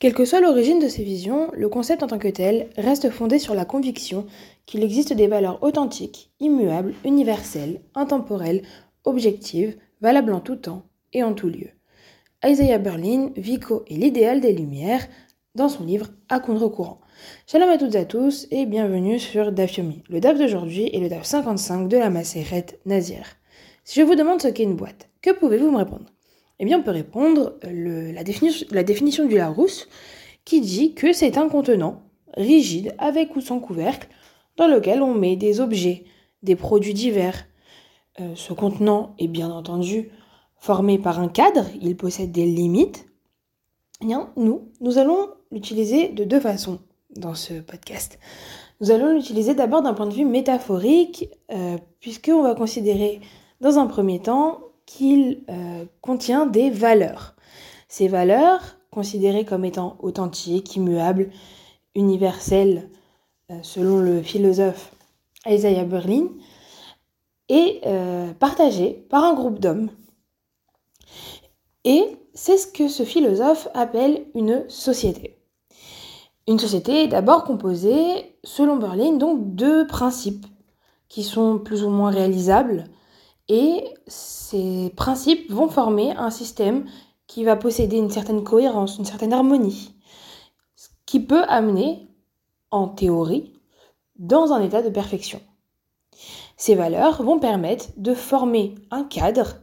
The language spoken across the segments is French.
Quelle que soit l'origine de ces visions, le concept en tant que tel reste fondé sur la conviction qu'il existe des valeurs authentiques, immuables, universelles, intemporelles, objectives, valables en tout temps et en tout lieu. Isaiah Berlin, Vico et l'idéal des Lumières dans son livre À contre-courant. Shalom à toutes et à tous et bienvenue sur Dafyomi. Le DAF d'aujourd'hui est le DAF 55 de la Maseret Nazir. Si je vous demande ce qu'est une boîte, que pouvez-vous me répondre? Eh bien, on peut répondre la, définition, la définition du Larousse qui dit que c'est un contenant rigide avec ou sans couvercle dans lequel on met des objets, des produits divers. Euh, ce contenant est bien entendu formé par un cadre, il possède des limites. Eh bien, nous, nous allons l'utiliser de deux façons dans ce podcast. Nous allons l'utiliser d'abord d'un point de vue métaphorique, euh, puisqu'on va considérer dans un premier temps qu'il euh, contient des valeurs. Ces valeurs, considérées comme étant authentiques, immuables, universelles, euh, selon le philosophe Isaiah Berlin, est euh, partagées par un groupe d'hommes. Et c'est ce que ce philosophe appelle une société. Une société est d'abord composée, selon Berlin, donc de principes qui sont plus ou moins réalisables et ces principes vont former un système qui va posséder une certaine cohérence, une certaine harmonie, ce qui peut amener, en théorie, dans un état de perfection. Ces valeurs vont permettre de former un cadre,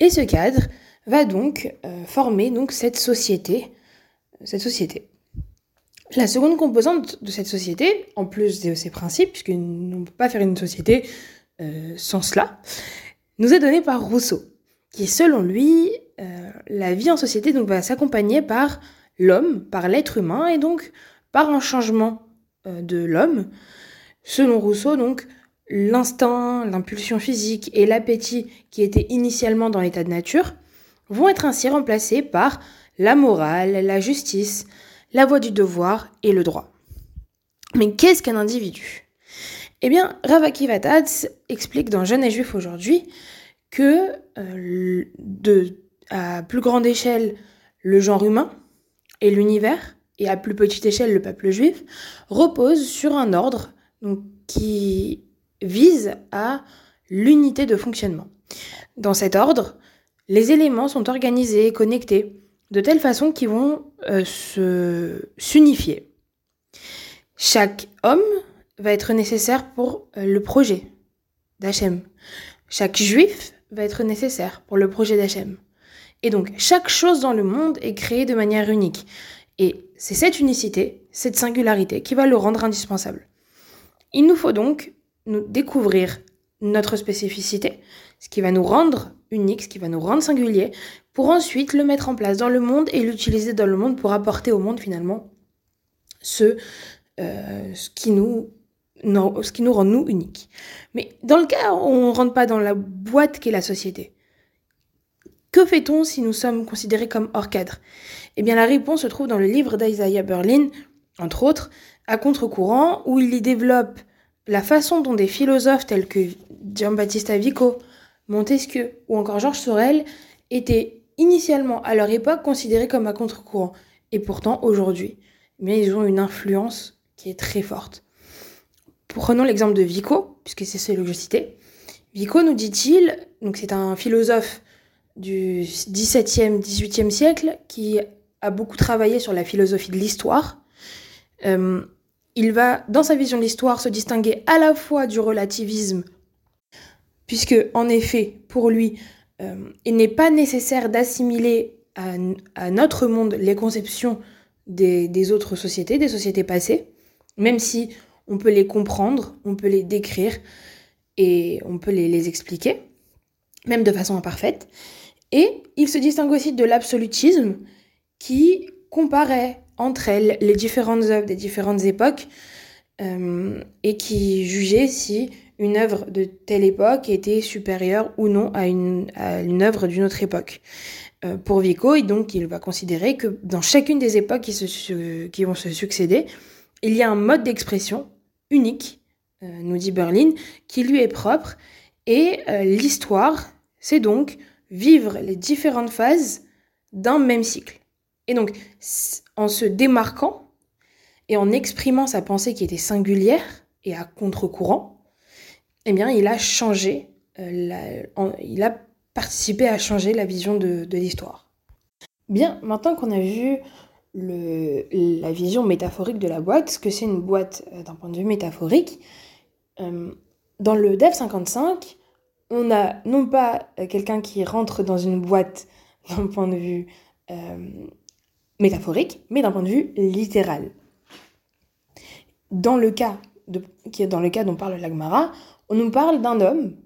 et ce cadre va donc euh, former donc cette société, cette société. La seconde composante de cette société, en plus de ces principes, puisqu'on ne peut pas faire une société euh, sans cela, nous est donnée par Rousseau, qui selon lui, euh, la vie en société donc, va s'accompagner par l'homme, par l'être humain, et donc par un changement euh, de l'homme. Selon Rousseau, donc, l'instinct, l'impulsion physique et l'appétit qui étaient initialement dans l'état de nature vont être ainsi remplacés par la morale, la justice, la voie du devoir et le droit. Mais qu'est-ce qu'un individu? Eh bien, Vatatz explique dans Jeune et Juif aujourd'hui que euh, à plus grande échelle, le genre humain et l'univers, et à plus petite échelle, le peuple juif, reposent sur un ordre qui vise à l'unité de fonctionnement. Dans cet ordre, les éléments sont organisés et connectés de telle façon qu'ils vont euh, se s'unifier. Chaque homme va être nécessaire pour euh, le projet d'Hachem. Chaque juif va être nécessaire pour le projet d'Hachem. Et donc, chaque chose dans le monde est créée de manière unique. Et c'est cette unicité, cette singularité qui va le rendre indispensable. Il nous faut donc nous découvrir notre spécificité, ce qui va nous rendre unique, ce qui va nous rendre singulier, pour ensuite le mettre en place dans le monde et l'utiliser dans le monde pour apporter au monde finalement ce, euh, ce qui nous ce qui nous rend nous uniques. Mais dans le cas où on ne rentre pas dans la boîte qu'est la société, que fait-on si nous sommes considérés comme hors cadre? Eh bien la réponse se trouve dans le livre d'Isaiah Berlin, entre autres, à contre-courant, où il y développe la façon dont des philosophes tels que Giambattista Vico, Montesquieu ou encore Georges Sorel étaient initialement à leur époque considérés comme à contre-courant. Et pourtant aujourd'hui, mais ils ont une influence qui est très forte. Prenons l'exemple de Vico, puisque c'est celui que je citais. Vico nous dit-il, donc c'est un philosophe du XVIIe, XVIIIe siècle qui a beaucoup travaillé sur la philosophie de l'histoire. Euh, il va, dans sa vision de l'histoire, se distinguer à la fois du relativisme, puisque en effet, pour lui, euh, il n'est pas nécessaire d'assimiler à, notre monde les conceptions des, des autres sociétés, des sociétés passées, même si on peut les comprendre, on peut les décrire et on peut les, expliquer, même de façon imparfaite. Et il se distingue aussi de l'absolutisme qui comparait entre elles les différentes œuvres des différentes époques euh, et qui jugeait si une œuvre de telle époque était supérieure ou non à une, œuvre d'une autre époque. Euh, pour Vico, il va considérer que dans chacune des époques qui vont se succéder, il y a un mode d'expression unique, euh, nous dit Berlin, qui lui est propre. Et euh, l'histoire, c'est donc vivre les différentes phases d'un même cycle. Et donc, en se démarquant et en exprimant sa pensée qui était singulière et à contre-courant, eh bien, il a changé, euh, il a participé à changer la vision de, l'histoire. Bien, maintenant qu'on a vu la vision métaphorique de la boîte, ce que c'est une boîte euh, d'un point de vue métaphorique, euh, dans le Dev 55, on a non pas quelqu'un qui rentre dans une boîte d'un point de vue métaphorique, mais d'un point de vue littéral. Dans le cas, qui est dans le cas dont parle l'Agmara, on nous parle d'un homme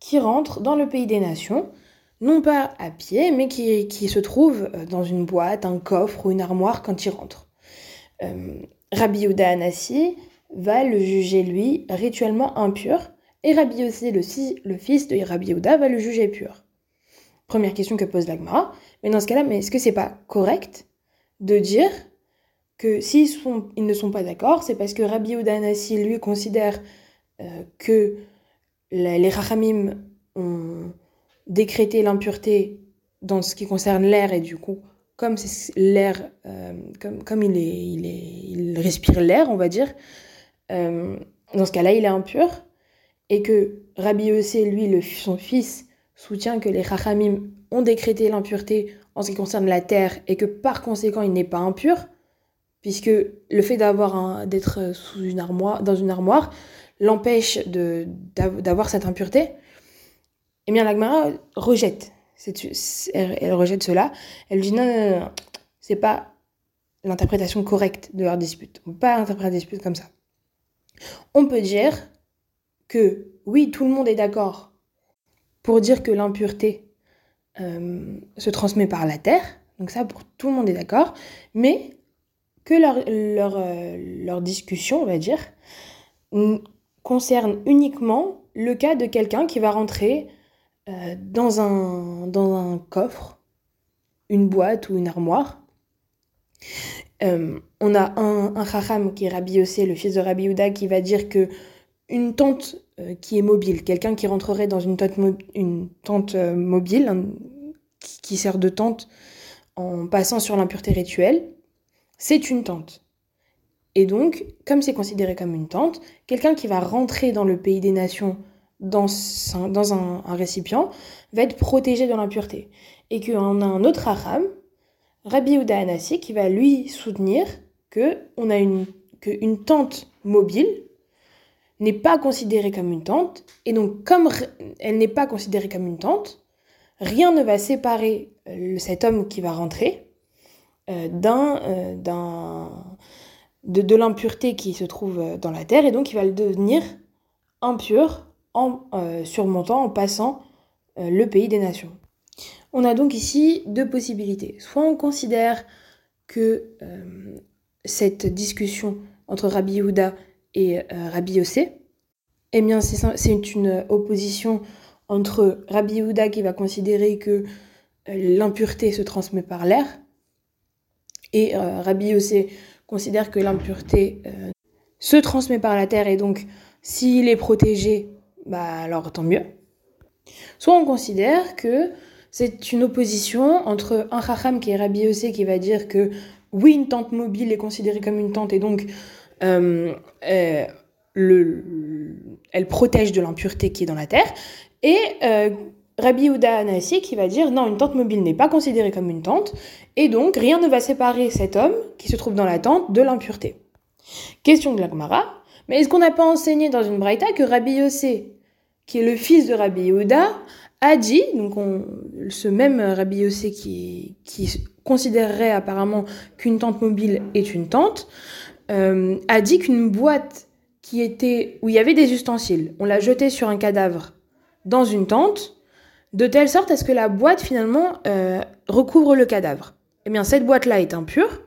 qui rentre dans le pays des nations, non pas à pied, mais qui, se trouve euh, dans une boîte, un coffre ou une armoire quand il rentre. Euh, Rabbi Yehuda Anassi va le juger, lui, rituellement impur, et Rabbi Yossi, le, le fils de Rabbi Yehuda, va le juger pur. Première question que pose l'Agmara, mais dans ce cas-là, est-ce que c'est pas correct de dire que s'ils ils ne sont pas d'accord, c'est parce que Rabbi Udanasi, lui, considère euh, que les Rachamim ont décrété l'impureté dans ce qui concerne l'air, et du coup, comme l'air, euh, comme, comme il, est, il, respire l'air, on va dire, euh, dans ce cas-là, il est impur, et que Rabbi Yossé, lui, son fils, soutient que les Rachamim ont décrété l'impureté en ce qui concerne la terre et que par conséquent il n'est pas impur, puisque le fait d'avoir d'être sous une armoire, dans une armoire l'empêche d'avoir cette impureté, eh bien l'Agmara rejette. Elle, rejette cela. Elle dit non, non, non, c'est pas l'interprétation correcte de leur dispute. On peut pas interpréter la dispute comme ça. On peut dire que oui, tout le monde est d'accord pour dire que l'impureté euh, se transmet par la terre, donc ça pour tout le monde est d'accord, mais que leur, leur, euh, leur, discussion, on va dire, concerne uniquement le cas de quelqu'un qui va rentrer euh, dans, un, dans un coffre, une boîte ou une armoire. on a un, un qui est Rabbi Yossé, le fils de Rabbi qui va dire que une tente euh, qui est mobile, quelqu'un qui rentrerait dans une tente, une tente euh, mobile, qui sert de tente en passant sur l'impureté rituelle, c'est une tente. Et donc, comme c'est considéré comme une tente, quelqu'un qui va rentrer dans le pays des nations dans, un, dans un, récipient va être protégé de l'impureté. Et qu'on a un autre Raham, Rabbi Uda Anassi, qui va lui soutenir que on a une, que une tente mobile, n'est pas considérée comme une tente, et donc comme elle n'est pas considérée comme une tente, rien ne va séparer euh, cet homme qui va rentrer euh, euh, de, de l'impureté qui se trouve dans la terre, et donc il va le devenir impur en surmontant, en passant le pays des nations. On a donc ici deux possibilités. Soit on considère que cette discussion entre Rabbi Yehuda et euh, Rabbi Yossé, eh bien c'est une opposition entre Rabbi Yehuda qui va considérer que euh, l'impureté se transmet par l'air et euh, Rabbi Yossé considère que l'impureté se transmet par la terre et donc s'il est protégé, bah alors tant mieux. Soit on considère que c'est une opposition entre un chacham qui est Rabbi Yossé qui va dire que oui, une tente mobile est considérée comme une tente et donc euh, euh, le, elle protège de l'impureté qui est dans la terre. Et euh, Rabbi Uda Anassi qui va dire non, une tente mobile n'est pas considérée comme une tente, et donc rien ne va séparer cet homme qui se trouve dans la tente de l'impureté. Question de l'Agmara, mais est-ce qu'on n'a pas enseigné dans une braïta que Rabbi Yossé, qui est le fils de Rabbi Yehuda, a dit, donc on, ce même Rabbi Yossé qui, qui considérerait apparemment qu'une tente mobile est une tente, euh, a dit qu'une boîte qui était où il y avait des ustensiles, on l'a jetée sur un cadavre dans une tente, de telle sorte à ce que la boîte finalement euh, recouvre le cadavre. Eh bien, cette boîte-là est impure.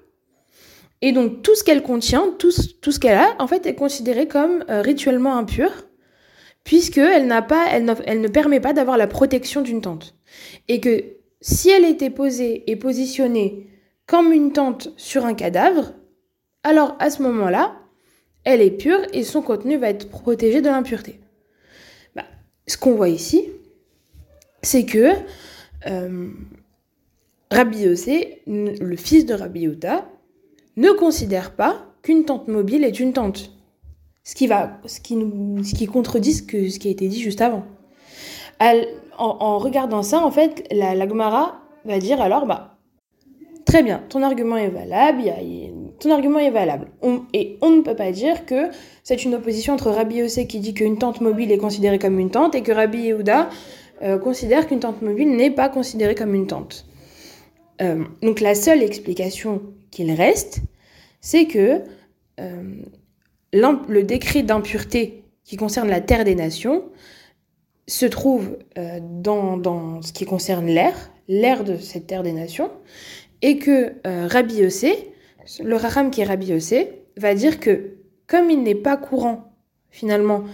Et donc, tout ce qu'elle contient, tout, tout ce qu'elle a, en fait, est considéré comme euh, rituellement impur, puisqu'elle n'a pas, elle ne, permet pas d'avoir la protection d'une tente. Et que si elle était posée et positionnée comme une tente sur un cadavre, alors à ce moment-là, elle est pure et son contenu va être protégé de l'impureté. Bah, ce qu'on voit ici, c'est que euh, Rabbi Yossé, le fils de Rabbi Yehuda, ne considère pas qu'une tente mobile est une tente. Ce qui, va, ce qui, nous, ce qui contredit ce, que, ce qui a été dit juste avant. en, regardant ça, en fait, la, Gemara va dire alors, bah, très bien, ton argument est valable, ton argument est valable. Et on ne peut pas dire que c'est une opposition entre Rabbi Yossé qui dit qu'une tente mobile est considérée comme une tente et que Rabbi Yehuda euh, considère qu'une tente mobile n'est pas considérée comme une tente. Euh, donc la seule explication qu'il reste, c'est que euh, le décret d'impureté qui concerne la terre des nations se trouve euh, dans, ce qui concerne l'air, l'air de cette terre des nations, et que euh, Rabbi Yossé, le Raham qui est Rabbi Yossé, va dire que comme il n'est pas courant finalement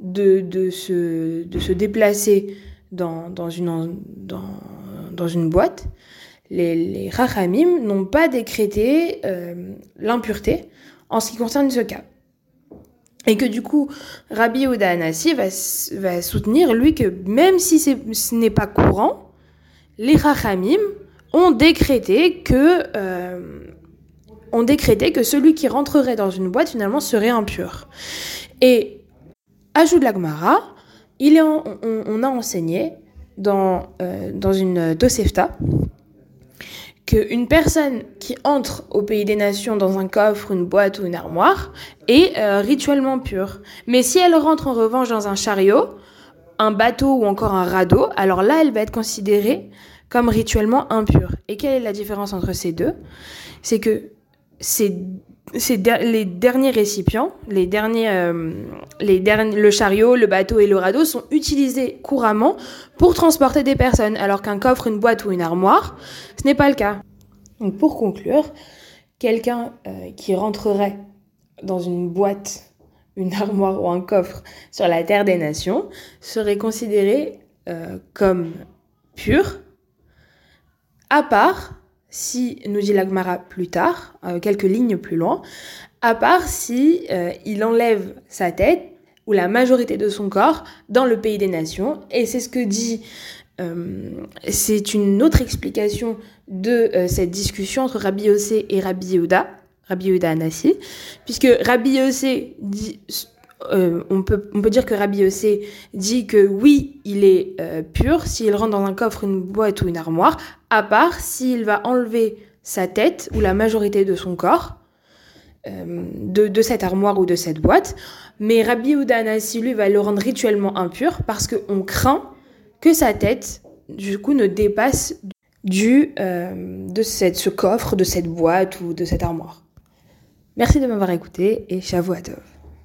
de, se, déplacer dans, une, boîte, les, les Rahamim n'ont pas décrété euh, l'impureté en ce qui concerne ce cas. Et que du coup, Rabbi Oda Anassi va, soutenir, lui, que même si ce n'est pas courant, les Rachamim ont décrété que, euh, ont décrété que celui qui rentrerait dans une boîte, finalement, serait impur. Et, ajoute la Gemara, on, a enseigné dans, euh, une Tosefta, qu'une personne qui entre au pays des nations dans un coffre, une boîte ou une armoire est euh, rituellement pure. Mais si elle rentre en revanche dans un chariot, un bateau ou encore un radeau, alors là, elle va être considérée comme rituellement impure. Et quelle est la différence entre ces deux? C'est que c'est les derniers récipients, les derniers, euh, les derniers, le chariot, le bateau et le radeau sont utilisés couramment pour transporter des personnes, alors qu'un coffre, une boîte ou une armoire, ce n'est pas le cas. Donc pour conclure, quelqu'un euh, qui rentrerait dans une boîte, une armoire ou un coffre sur la terre des nations serait considéré euh, comme pur, à part si, nous dit l'Agmara plus tard, euh, quelques lignes plus loin, à part si euh, il enlève sa tête ou la majorité de son corps dans le pays des nations. Et c'est ce que dit, euh, c'est une autre explication de cette discussion entre Rabbi Yossé et Rabbi Yehuda, Rabbi Yehuda Anassi, puisque Rabbi Yossé dit euh, on, peut, on peut dire que Rabbi Yossé dit que oui, il est euh, pur s'il rentre dans un coffre, une boîte ou une armoire, à part s'il va enlever sa tête ou la majorité de son corps euh, de, de, cette armoire ou de cette boîte. Mais Rabbi Udanasi, lui, va le rendre rituellement impur parce qu'on craint que sa tête, du coup, ne dépasse du, de cette, ce coffre, de cette boîte ou de cette armoire. Merci de m'avoir écouté et Shavuot Tov.